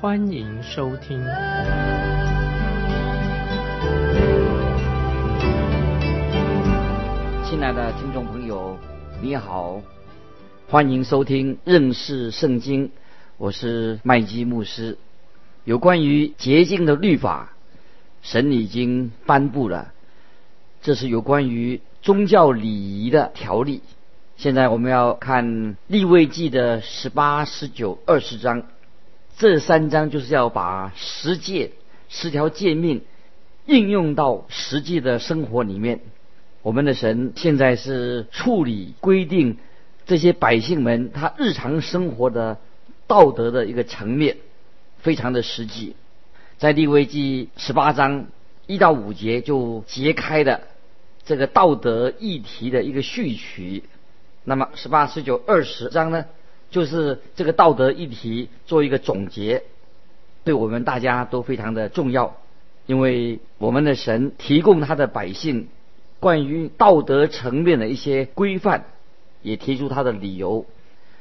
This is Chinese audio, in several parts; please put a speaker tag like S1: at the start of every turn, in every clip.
S1: 欢迎收听。
S2: 亲爱的听众朋友，你好，欢迎收听认识圣经，我是麦基牧师。有关于洁净的律法，神已经颁布了，这是有关于。宗教礼仪的条例。现在我们要看立位记的十八、十九、二十章，这三章就是要把十诫、十条诫命应用到实际的生活里面。我们的神现在是处理规定这些百姓们他日常生活的道德的一个层面，非常的实际。在立位记十八章一到五节就揭开的。这个道德议题的一个序曲，那么十八、十九、二十章呢，就是这个道德议题做一个总结，对我们大家都非常的重要，因为我们的神提供他的百姓关于道德层面的一些规范，也提出他的理由。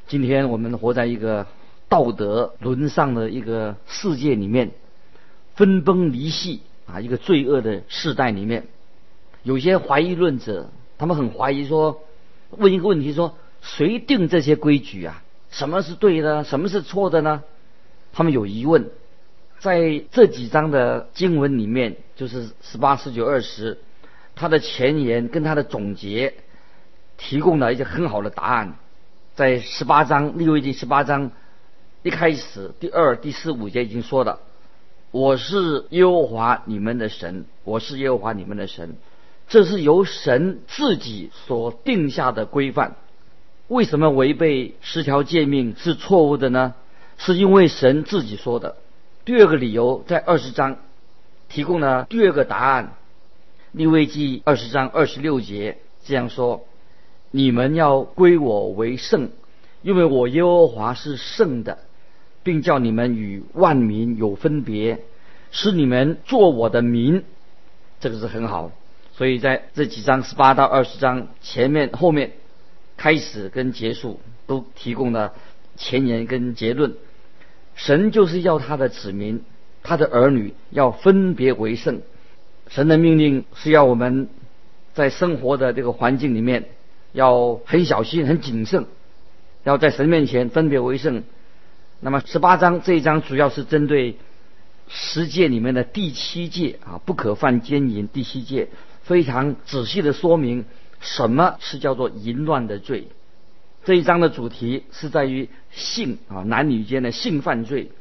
S2: 今天我们活在一个道德沦丧的一个世界里面，分崩离析啊，一个罪恶的世代里面。有些怀疑论者，他们很怀疑说，问一个问题说，谁定这些规矩啊？什么是对的，什么是错的呢？他们有疑问。在这几章的经文里面，就是十八、十九、二十，他的前言跟他的总结，提供了一些很好的答案。在十八章利未记十八章一开始，第二、第四、五节已经说了：“我是耶和华你们的神，我是耶和华你们的神。”这是由神自己所定下的规范。为什么违背十条诫命是错误的呢？是因为神自己说的。第二个理由在二十章提供了第二个答案。利未记二十章二十六节这样说：“你们要归我为圣，因为我耶和华是圣的，并叫你们与万民有分别，使你们做我的民。”这个是很好。所以在这几章十八到二十章前面、后面、开始跟结束都提供了前言跟结论。神就是要他的子民、他的儿女要分别为圣。神的命令是要我们在生活的这个环境里面要很小心、很谨慎，要在神面前分别为圣。那么十八章这一章主要是针对十诫里面的第七诫啊，不可犯奸淫。第七诫。非常仔细的说明什么是叫做淫乱的罪。这一章的主题是在于性啊，男女间的性犯罪，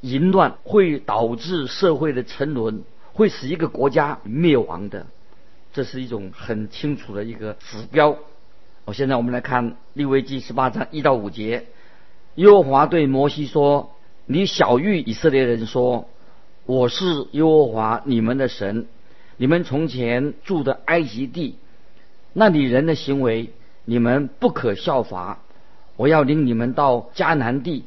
S2: 淫乱会导致社会的沉沦，会使一个国家灭亡的，这是一种很清楚的一个指标。我现在我们来看利未记十八章一到五节，耶和华对摩西说：“你小谕以色列人说，我是耶和华你们的神。”你们从前住的埃及地，那里人的行为，你们不可效法；我要领你们到迦南地，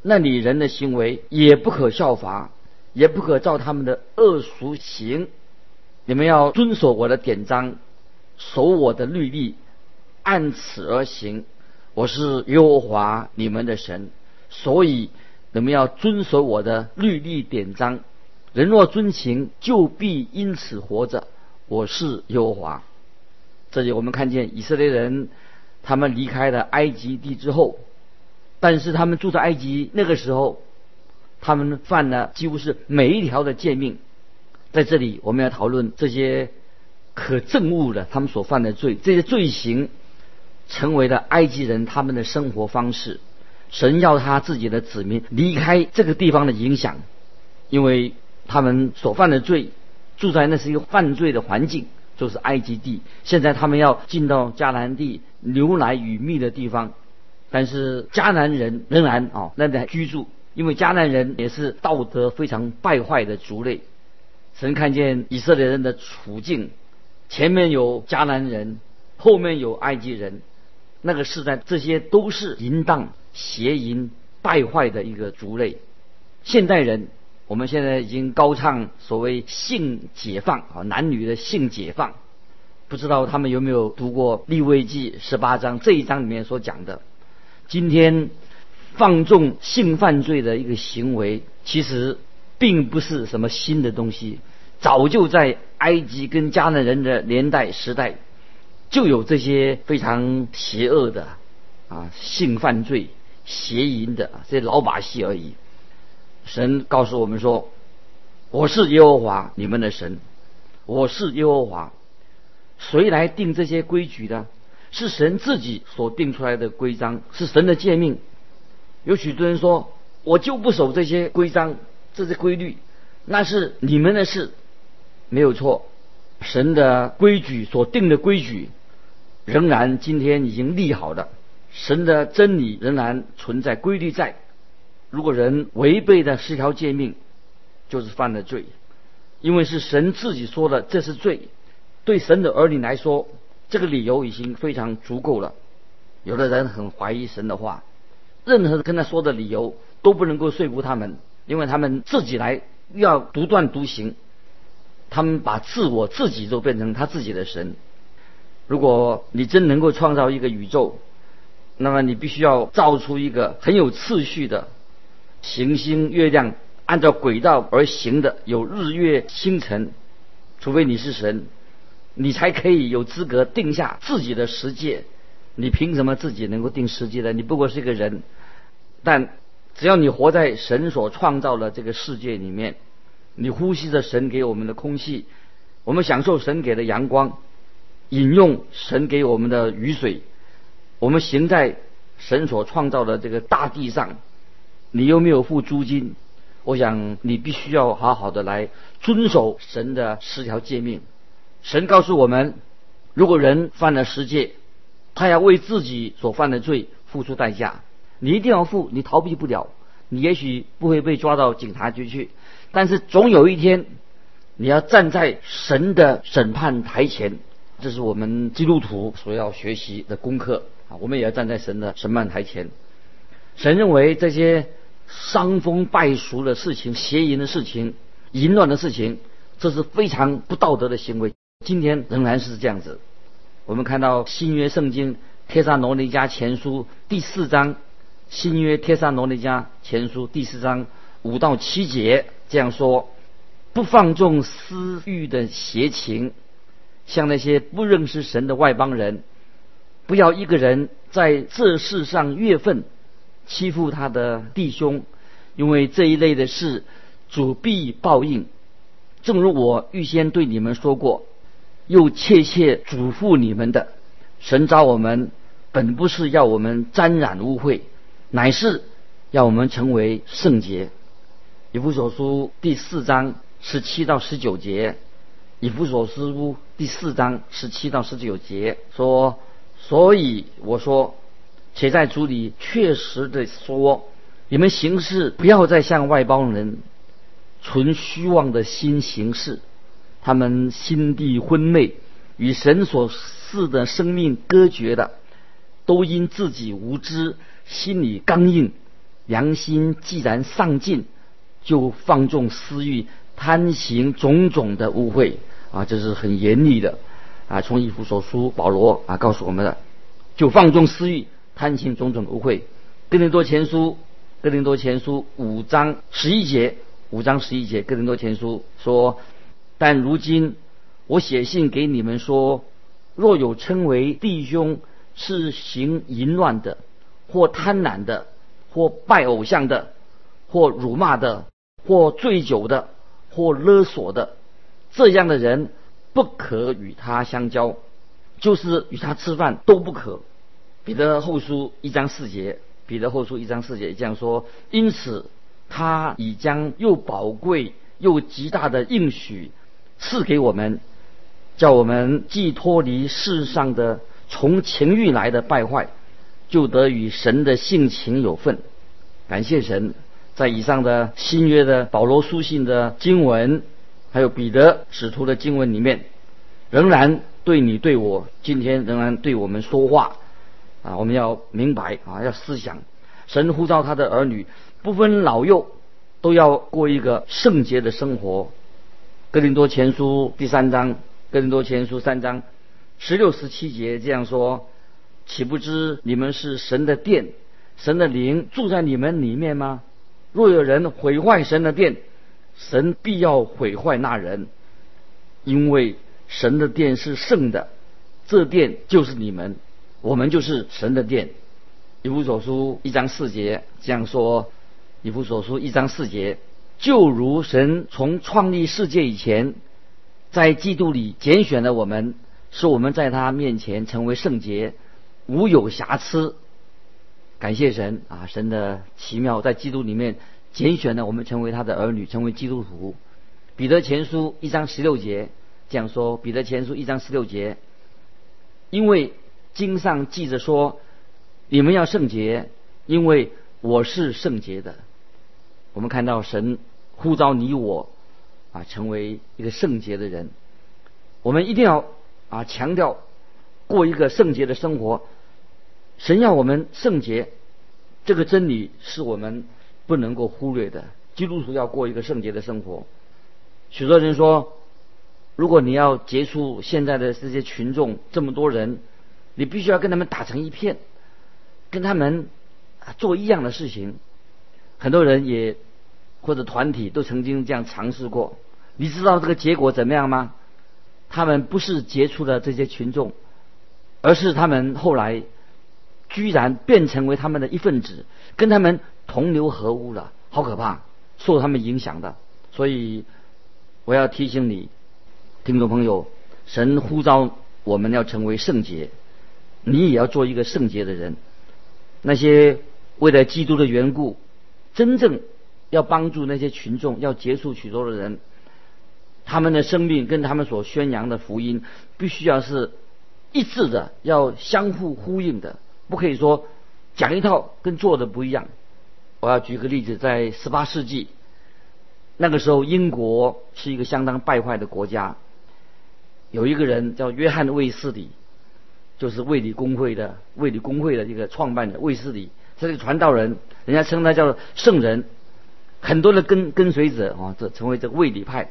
S2: 那里人的行为也不可效法，也不可照他们的恶俗行。你们要遵守我的典章，守我的律例，按此而行。我是耶和华你们的神，所以你们要遵守我的律例典章。人若遵行，就必因此活着。我是耶和华。这里我们看见以色列人，他们离开了埃及地之后，但是他们住在埃及那个时候，他们犯了几乎是每一条的诫命。在这里，我们要讨论这些可憎恶的他们所犯的罪，这些罪行成为了埃及人他们的生活方式。神要他自己的子民离开这个地方的影响，因为。他们所犯的罪，住在那是一个犯罪的环境，就是埃及地。现在他们要进到迦南地牛奶与蜜的地方，但是迦南人仍然啊那在居住，因为迦南人也是道德非常败坏的族类。神看见以色列人的处境，前面有迦南人，后面有埃及人，那个时代这些都是淫荡、邪淫、败坏的一个族类。现代人，我们现在已经高唱所谓性解放啊，男女的性解放。不知道他们有没有读过立位记十八章这一章里面所讲的？今天放纵性犯罪的一个行为，其实并不是什么新的东西，早就在埃及跟迦南人的年代时代就有这些非常邪恶的啊性犯罪、邪淫的这些老把戏而已。神告诉我们说：“我是耶和华你们的神，我是耶和华。”谁来定这些规矩的？是神自己所定出来的规章，是神的诫命。有许多人说：“我就不守这些规章、这些规律。”那是你们的事，没有错。神的规矩所定的规矩，仍然今天已经立好的。神的真理仍然存在，规律在。如果人违背的十条诫命，就是犯了罪，因为是神自己说的，这是罪。对神的儿女来说，这个理由已经非常足够了。有的人很怀疑神的话，任何跟他说的理由都不能够说服他们，因为他们自己来要独断独行，他们把自我自己都变成他自己的神。如果你真能够创造一个宇宙，那么你必须要造出一个很有次序的。行星、月亮按照轨道而行的，有日月星辰。除非你是神，你才可以有资格定下自己的世界。你凭什么自己能够定世界呢？你不过是一个人。但只要你活在神所创造的这个世界里面，你呼吸着神给我们的空气，我们享受神给的阳光，饮用神给我们的雨水，我们行在神所创造的这个大地上。你又没有付租金，我想你必须要好好的来遵守神的十条诫命。神告诉我们，如果人犯了十戒，他要为自己所犯的罪付出代价。你一定要付，你逃避不了。你也许不会被抓到警察局去，但是总有一天，你要站在神的审判台前。这是我们基督徒所要学习的功课啊！我们也要站在神的审判台前。神认为这些。伤风败俗的事情、邪淫的事情、淫乱的事情，这是非常不道德的行为。今天仍然是这样子。我们看到新约圣经《帖撒罗尼迦前书》第四章，《新约帖撒罗尼迦前书》第四章五到七节这样说：不放纵私欲的邪情，像那些不认识神的外邦人，不要一个人在这世上越分。欺负他的弟兄，因为这一类的事，主必报应。正如我预先对你们说过，又切切嘱咐你们的，神召我们，本不是要我们沾染污秽，乃是要我们成为圣洁。以弗所书第四章十七到十九节，以弗所书第四章十七到十九节说，所以我说。且在主里确实的说，你们行事不要再像外邦人，存虚妄的心行事。他们心地昏昧，与神所赐的生命隔绝的，都因自己无知，心里刚硬，良心既然丧尽，就放纵私欲，贪行种种的污秽啊！这是很严厉的啊！从以弗所书保罗啊告诉我们的，就放纵私欲。贪心种种污秽，《哥林多前书》哥林多前书五章十一节，五章十一节，《哥林多前书》说：“但如今我写信给你们说，若有称为弟兄是行淫乱的，或贪婪的，或拜偶像的，或辱骂的，或醉酒的，或勒索的，这样的人不可与他相交，就是与他吃饭都不可。”彼得后书一章四节，彼得后书一章四节这样说：因此，他已将又宝贵又极大的应许赐给我们，叫我们既脱离世上的从情欲来的败坏，就得与神的性情有份。感谢神，在以上的新约的保罗书信的经文，还有彼得使徒的经文里面，仍然对你对我，今天仍然对我们说话啊！我们要明白啊，要思想，神呼召他的儿女，不分老幼，都要过一个圣洁的生活。哥林多前书第三章，哥林多前书三章十六十七节这样说：岂不知你们是神的殿，神的灵住在你们里面吗？若有人毁坏神的殿，神必要毁坏那人，因为神的殿是圣的，这殿就是你们，我们就是神的殿。以弗所书一章四节这样说：以弗所书一章四节，就如神从创立世界以前，在基督里拣选了我们，使我们在他面前成为圣洁，无有瑕疵。感谢神啊！神的奇妙在基督里面拣选了我们，成为他的儿女，成为基督徒。彼得前书一章十六节这样说：彼得前书一章十六节，因为经上记着说，你们要圣洁，因为我是圣洁的。我们看到神呼召你我啊，成为一个圣洁的人。我们一定要啊强调过一个圣洁的生活。神要我们圣洁，这个真理是我们不能够忽略的。基督徒要过一个圣洁的生活。许多人说，如果你要结束现在的这些群众这么多人，你必须要跟他们打成一片，跟他们做一样的事情。很多人也或者团体都曾经这样尝试过。你知道这个结果怎么样吗？他们不是结出了这些群众，而是他们后来。居然变成为他们的一份子，跟他们同流合污了，好可怕！受他们影响的，所以我要提醒你，听众朋友，神呼召我们要成为圣洁，你也要做一个圣洁的人。那些为了基督的缘故，真正要帮助那些群众，要结束许多的人，他们的生命跟他们所宣扬的福音，必须要是一致的，要相互呼应的。不可以说讲一套跟做的不一样。我要举个例子，在十八世纪那个时候，英国是一个相当败坏的国家。有一个人叫约翰卫斯理，就是卫理公会的卫理公会的一个创办人卫斯理，他是个传道人，人家称他叫圣人，很多的跟跟随者啊，这成为这个卫理派。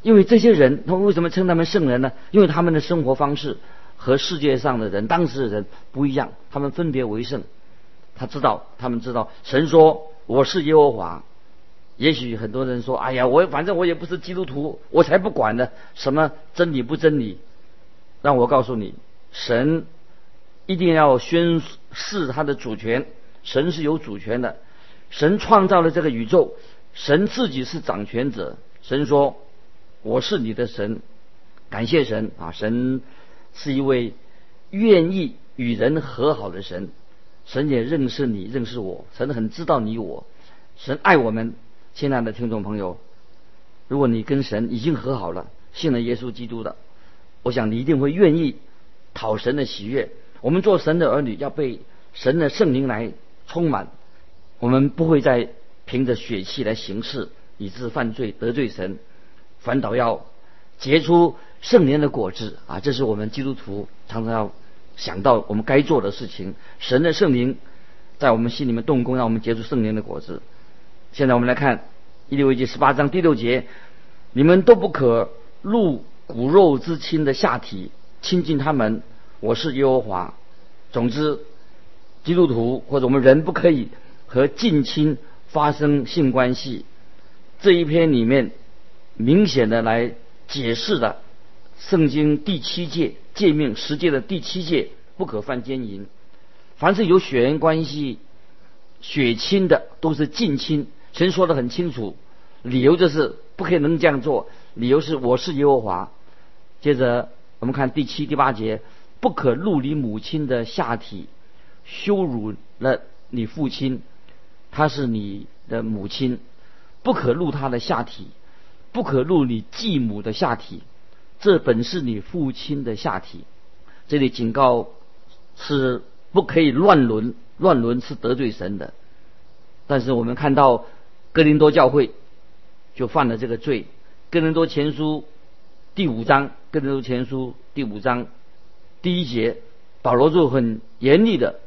S2: 因为这些人，他为什么称他们圣人呢？因为他们的生活方式。和世界上的人、当时的人不一样，他们分别为圣。他知道，他们知道，神说我是耶和华。也许很多人说：“哎呀，我反正我也不是基督徒，我才不管呢，什么真理不真理？”让我告诉你，神一定要宣示他的主权。神是有主权的，神创造了这个宇宙，神自己是掌权者。神说：“我是你的神。”感谢神啊，神。是一位愿意与人和好的神，神也认识你，认识我，神很知道你我，神爱我们。亲爱的听众朋友，如果你跟神已经和好了，信了耶稣基督的，我想你一定会愿意讨神的喜悦。我们做神的儿女，要被神的圣灵来充满，我们不会再凭着血气来行事，以致犯罪得罪神，反倒要结出。圣灵的果子啊，这是我们基督徒常常要想到我们该做的事情。神的圣灵在我们心里面动工，让我们结出圣灵的果子。现在我们来看《一利未记》十八章第六节：你们都不可入骨肉之亲的下体，亲近他们。我是耶和华。总之，基督徒或者我们人不可以和近亲发生性关系。这一篇里面明显的来解释的。圣经第七诫诫命十诫的第七诫不可犯奸淫，凡是有血缘关系、血亲的都是近亲。神说的很清楚，理由就是不可以能这样做。理由是我是耶和华。接着我们看第七、第八节，不可入你母亲的下体，羞辱了你父亲，他是你的母亲，不可入他的下体，不可入你继母的下体。这本是你父亲的下体，这里警告是不可以乱伦，乱伦是得罪神的。但是我们看到哥林多教会就犯了这个罪。哥林多前书第五章，哥林多前书第五章第一节，保罗就很严厉的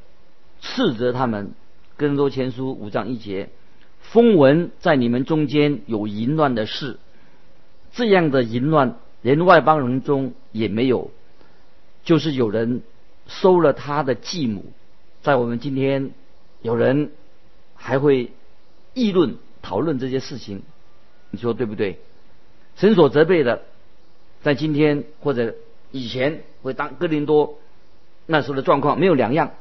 S2: 斥责他们。哥林多前书五章一节，风闻在你们中间有淫乱的事，这样的淫乱连外邦人中也没有，就是有人收了他的继母。在我们今天，有人还会议论讨论这些事情，你说对不对？神所责备的，在今天或者以前会当哥林多那时候的状况没有两样。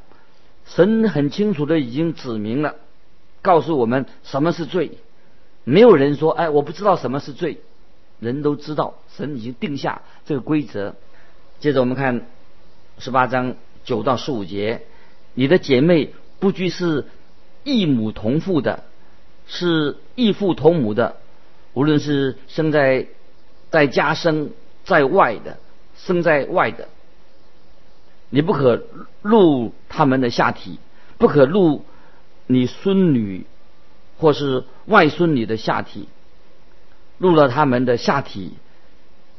S2: 神很清楚的已经指明了，告诉我们什么是罪。没有人说：“哎，我不知道什么是罪。”人都知道，神已经定下这个规则。接着我们看十八章九到十五节。你的姐妹不拘是异母同父的，是异父同母的，无论是生在在家生在外的，生在外的，你不可入他们的下体，不可入你孙女或是外孙女的下体，入了他们的下体，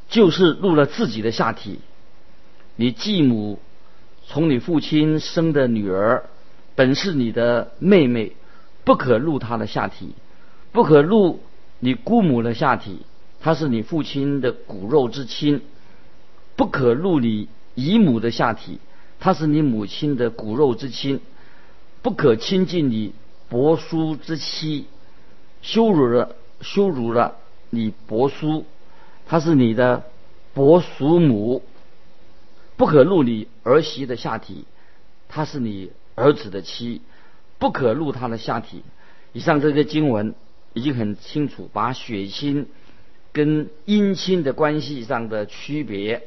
S2: 就是入了自己的下体。你继母。从你父亲生的女儿，本是你的妹妹，不可入她的下体；不可入你姑母的下体，她是你父亲的骨肉之亲；不可入你姨母的下体，她是你母亲的骨肉之亲；不可亲近你伯叔之妻，羞辱了羞辱了你伯叔，她是你的伯叔母。不可入你儿媳的下体，她是你儿子的妻，不可入她的下体。以上这些经文已经很清楚，把血亲跟姻亲的关系上的区别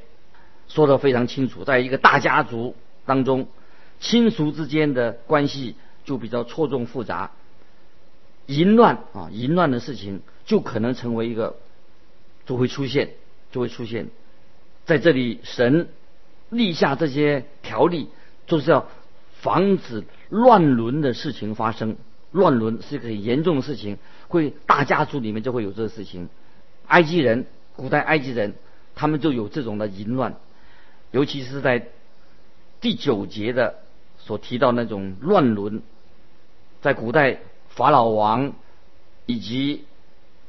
S2: 说得非常清楚。在一个大家族当中，亲属之间的关系就比较错综复杂，淫乱啊，淫乱的事情就可能成为一个，就会出现，就会出现在这里神。立下这些条例，就是要防止乱伦的事情发生。乱伦是一个很严重的事情，会大家族里面就会有这个事情。埃及人，古代埃及人，他们就有这种的淫乱，尤其是在第九节的所提到那种乱伦，在古代法老王以及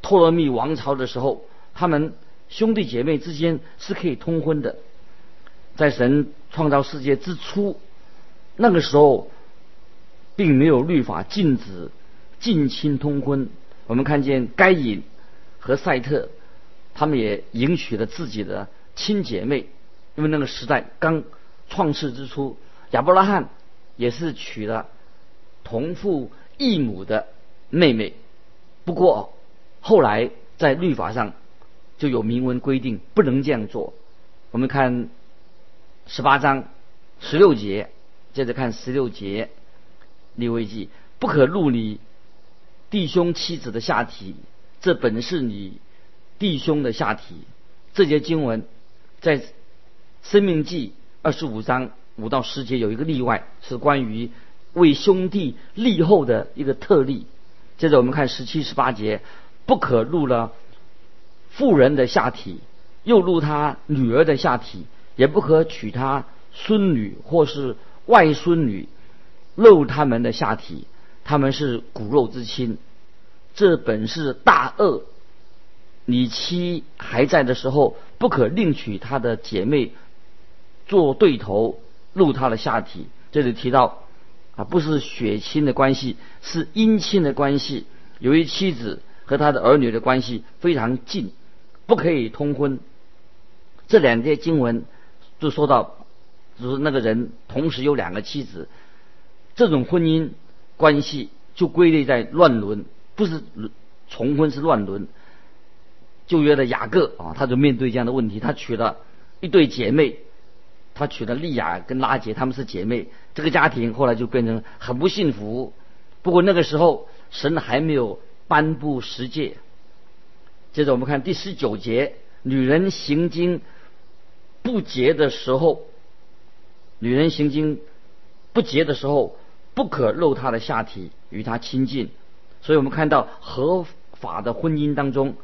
S2: 托勒密王朝的时候，他们兄弟姐妹之间是可以通婚的。在神创造世界之初，那个时候，并没有律法禁止近亲通婚。我们看见该隐和赛特，他们也迎娶了自己的亲姐妹，因为那个时代刚创世之初，亚伯拉罕也是娶了同父异母的妹妹。不过后来在律法上就有明文规定，不能这样做。我们看。十八章十六节，接着看十六节，利未记不可入你弟兄妻子的下体，这本是你弟兄的下体。这节经文在生命记二十五章五到十节有一个例外，是关于为兄弟立后的一个特例。接着我们看十七十八节，不可入了妇人的下体，又入他女儿的下体。也不可娶他孙女或是外孙女，露他们的下体，他们是骨肉之亲，这本是大恶。你妻还在的时候，不可另娶他的姐妹做对头，露他的下体。这里提到啊，不是血亲的关系，是姻亲的关系。由于妻子和他的儿女的关系非常近，不可以通婚。这两节经文。就说到，就是那个人同时有两个妻子，这种婚姻关系就归类在乱伦，不是重婚是乱伦。旧约的雅各啊，他就面对这样的问题，他娶了一对姐妹，他娶了利亚跟拉杰，他们是姐妹，这个家庭后来就变成很不幸福。不过那个时候神还没有颁布十诫。接着我们看第十九节，女人行经。不洁的时候，女人行经不洁的时候，不可露她的下体与她亲近，所以我们看到合法的婚姻当中，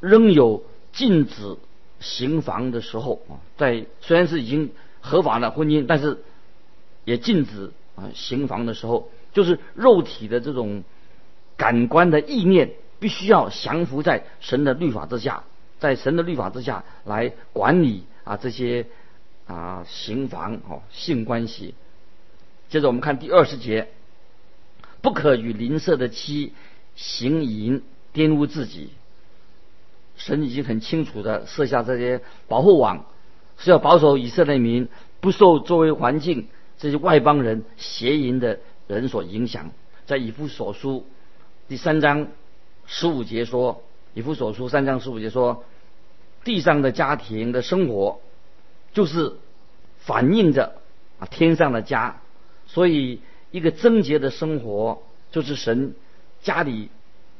S2: 仍有禁止行房的时候啊，在虽然是已经合法的婚姻，但是也禁止啊行房的时候，就是肉体的这种感官的意念，必须要降服在神的律法之下，在神的律法之下来管理啊这些啊行房哦性关系。接着我们看第二十节。不可与邻舍的妻行淫，玷污自己。神已经很清楚的设下这些保护网，是要保守以色列民不受周围环境这些外邦人邪淫的人所影响。在以弗所书第三章十五节说，以弗所书三章十五节说，地上的家庭的生活就是反映着啊天上的家，所以。一个贞洁的生活，就是神家里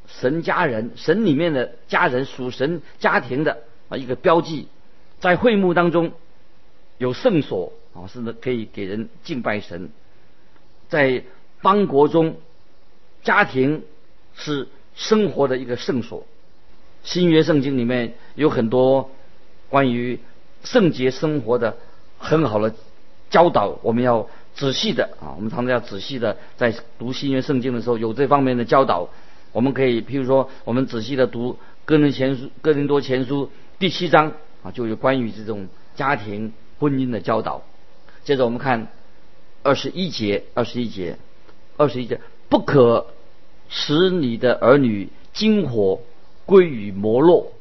S2: 神家人神里面的家人属神家庭的啊一个标记。在会幕当中有圣所啊，是可以给人敬拜神。在邦国中，家庭是生活的一个圣所。新约圣经里面有很多关于圣洁生活的很好的教导，我们要。仔细的啊，我们常常要仔细的在读新约圣经的时候有这方面的教导。我们可以，譬如说，我们仔细的读哥林前书、哥林多前书第七章啊，就有关于这种家庭婚姻的教导。接着我们看二十一节，二十一节，二十一节，不可使你的儿女金火归于摩洛，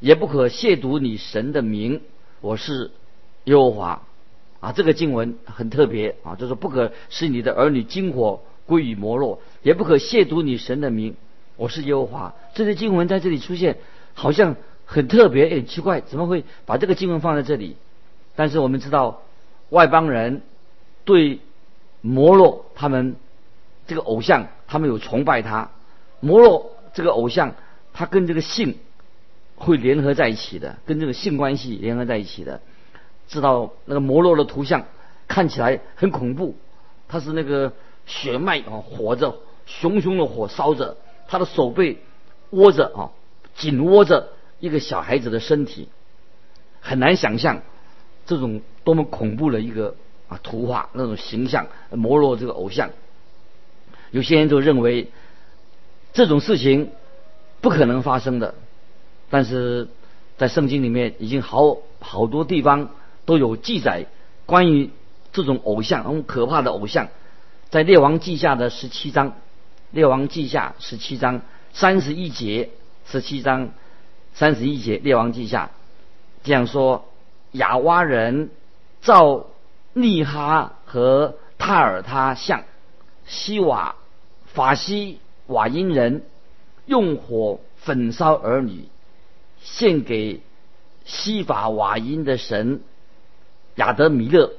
S2: 也不可亵渎你神的名。我是耶和华。啊，这个经文很特别啊，就是不可使你的儿女金火归于摩洛，也不可亵渎你神的名。我是耶和华。这些经文在这里出现，好像很特别，很奇怪，怎么会把这个经文放在这里？但是我们知道，外邦人对摩洛他们这个偶像，他们有崇拜他。摩洛这个偶像，他跟这个性会联合在一起的，跟这个性关系联合在一起的。知道那个摩洛的图像看起来很恐怖，他是那个血脉啊，火着熊熊的火烧着，他的手背握着啊，紧握着一个小孩子的身体，很难想象这种多么恐怖的一个啊图画那种形象，摩洛这个偶像，有些人就认为这种事情不可能发生的，但是在圣经里面已经好好多地方。都有记载关于这种偶像，很可怕的偶像，在《列王记下》的十七章，《列王记下》十七章三十一节，十七章三十一节，《列王记下》这样说：亚哇人造利哈和塔尔他像，西瓦法西瓦因人用火焚烧儿女，献给西法瓦因的神。亚德米勒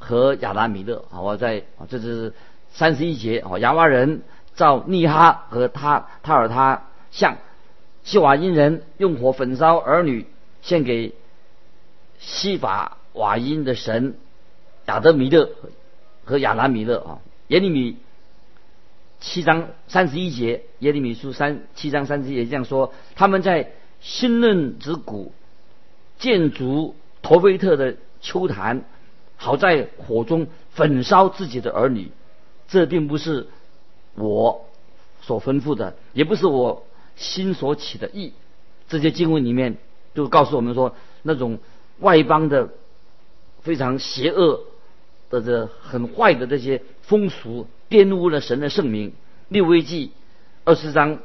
S2: 和亚达米勒啊，我在啊，这是三十一节啊。亚瓦人造尼哈和他塔尔他像，西瓦因人用火焚烧儿女，献给西法瓦因的神亚德米勒和亚达米勒啊。耶利米七章三十一节，耶利米书三七章三十一节这样说：他们在新嫩之谷建筑陀菲特的。秋坛，好在火中焚烧自己的儿女，这并不是我所吩咐的，也不是我心所起的意。这些经文里面就告诉我们说，那种外邦的非常邪恶的这很坏的这些风俗，玷污了神的圣名。六危记二十章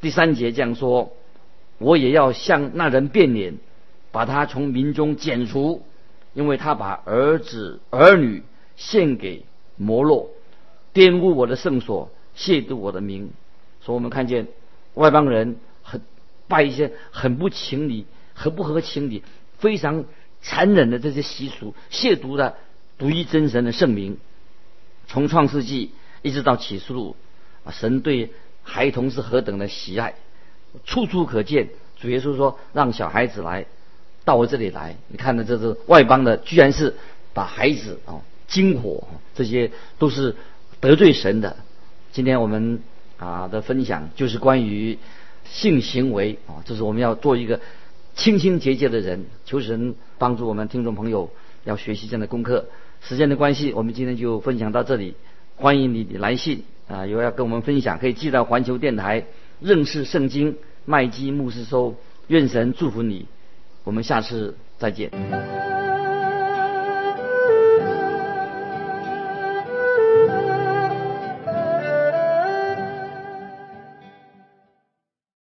S2: 第三节这样说：我也要向那人变脸，把他从民中剪除。因为他把儿子儿女献给摩洛，玷污我的圣所，亵渎我的名。所以我们看见外邦人很拜一些很不情理、很不合情理、非常残忍的这些习俗，亵渎了独一真神的圣名。从创世纪一直到启示录，啊，神对孩童是何等的喜爱，处处可见。主耶稣说：“让小孩子来。”到我这里来，你看的这是外邦的，居然是把孩子啊、金火，这些都是得罪神的。今天我们啊的分享，就是关于性行为啊，这是我们要做一个清清洁洁的人。求神帮助我们听众朋友要学习这样的功课。时间的关系，我们今天就分享到这里。欢迎你来信啊，有要跟我们分享，可以寄到环球电台认识圣经麦基牧师收。愿神祝福你，我们下次再见。